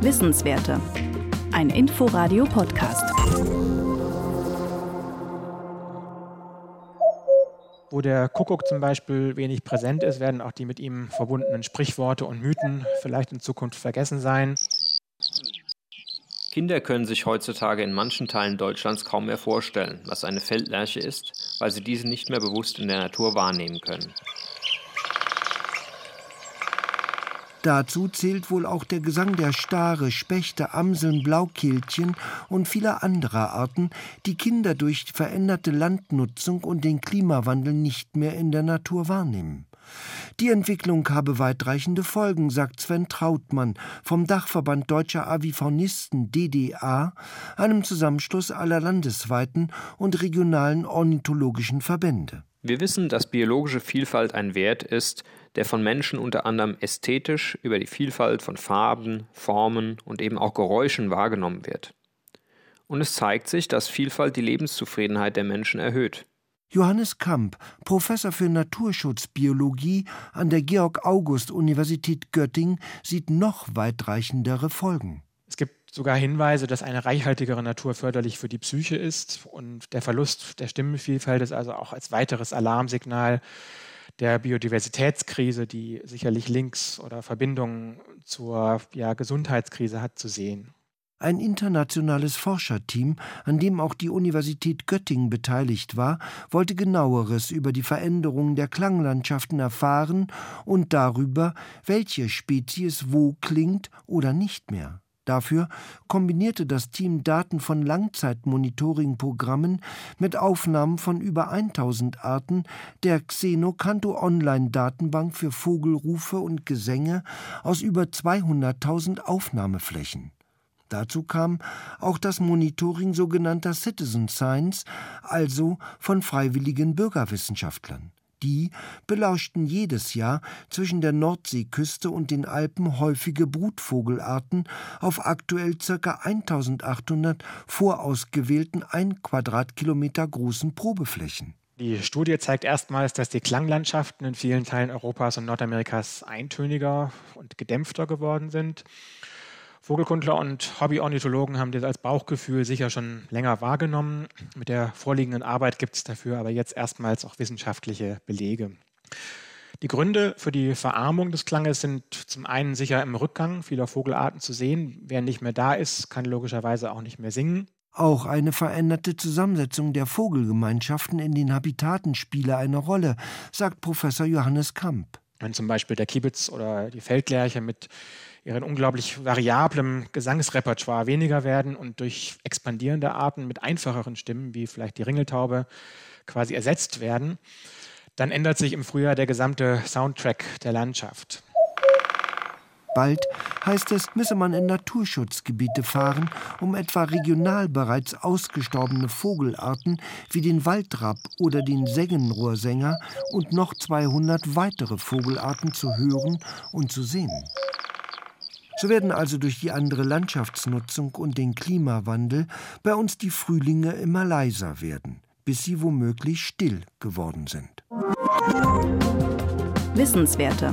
Wissenswerte. Ein Inforadio-Podcast. Wo der Kuckuck zum Beispiel wenig präsent ist, werden auch die mit ihm verbundenen Sprichworte und Mythen vielleicht in Zukunft vergessen sein. Kinder können sich heutzutage in manchen Teilen Deutschlands kaum mehr vorstellen, was eine Feldlerche ist, weil sie diese nicht mehr bewusst in der Natur wahrnehmen können. Dazu zählt wohl auch der Gesang der Stare, Spechte, Amseln, Blaukehlchen und vieler anderer Arten, die Kinder durch veränderte Landnutzung und den Klimawandel nicht mehr in der Natur wahrnehmen. Die Entwicklung habe weitreichende Folgen, sagt Sven Trautmann vom Dachverband Deutscher Avifaunisten DDA, einem Zusammenschluss aller landesweiten und regionalen ornithologischen Verbände. Wir wissen, dass biologische Vielfalt ein Wert ist, der von Menschen unter anderem ästhetisch über die Vielfalt von Farben, Formen und eben auch Geräuschen wahrgenommen wird. Und es zeigt sich, dass Vielfalt die Lebenszufriedenheit der Menschen erhöht. Johannes Kamp, Professor für Naturschutzbiologie an der Georg-August-Universität Göttingen, sieht noch weitreichendere Folgen. Es gibt sogar Hinweise, dass eine reichhaltigere Natur förderlich für die Psyche ist und der Verlust der Stimmenvielfalt ist also auch als weiteres Alarmsignal der Biodiversitätskrise, die sicherlich Links oder Verbindungen zur ja, Gesundheitskrise hat, zu sehen. Ein internationales Forscherteam, an dem auch die Universität Göttingen beteiligt war, wollte genaueres über die Veränderungen der Klanglandschaften erfahren und darüber, welche Spezies wo klingt oder nicht mehr. Dafür kombinierte das Team Daten von Langzeitmonitoring-Programmen mit Aufnahmen von über 1000 Arten der Xenocanto Online-Datenbank für Vogelrufe und Gesänge aus über 200.000 Aufnahmeflächen. Dazu kam auch das Monitoring sogenannter Citizen Science, also von freiwilligen Bürgerwissenschaftlern. Die belauschten jedes Jahr zwischen der Nordseeküste und den Alpen häufige Brutvogelarten auf aktuell ca. 1800 vorausgewählten ein Quadratkilometer großen Probeflächen. Die Studie zeigt erstmals, dass die Klanglandschaften in vielen Teilen Europas und Nordamerikas eintöniger und gedämpfter geworden sind. Vogelkundler und Hobbyornithologen haben das als Bauchgefühl sicher schon länger wahrgenommen. Mit der vorliegenden Arbeit gibt es dafür aber jetzt erstmals auch wissenschaftliche Belege. Die Gründe für die Verarmung des Klanges sind zum einen sicher im Rückgang vieler Vogelarten zu sehen. Wer nicht mehr da ist, kann logischerweise auch nicht mehr singen. Auch eine veränderte Zusammensetzung der Vogelgemeinschaften in den Habitaten spiele eine Rolle, sagt Professor Johannes Kamp. Wenn zum Beispiel der Kibitz oder die Feldlerche mit ihren unglaublich variablem Gesangsrepertoire weniger werden und durch expandierende Arten mit einfacheren Stimmen, wie vielleicht die Ringeltaube, quasi ersetzt werden, dann ändert sich im Frühjahr der gesamte Soundtrack der Landschaft. Bald, heißt es, müsse man in Naturschutzgebiete fahren, um etwa regional bereits ausgestorbene Vogelarten wie den Waldrapp oder den Sengenrohrsänger und noch 200 weitere Vogelarten zu hören und zu sehen. So werden also durch die andere Landschaftsnutzung und den Klimawandel bei uns die Frühlinge immer leiser werden, bis sie womöglich still geworden sind. Wissenswerte.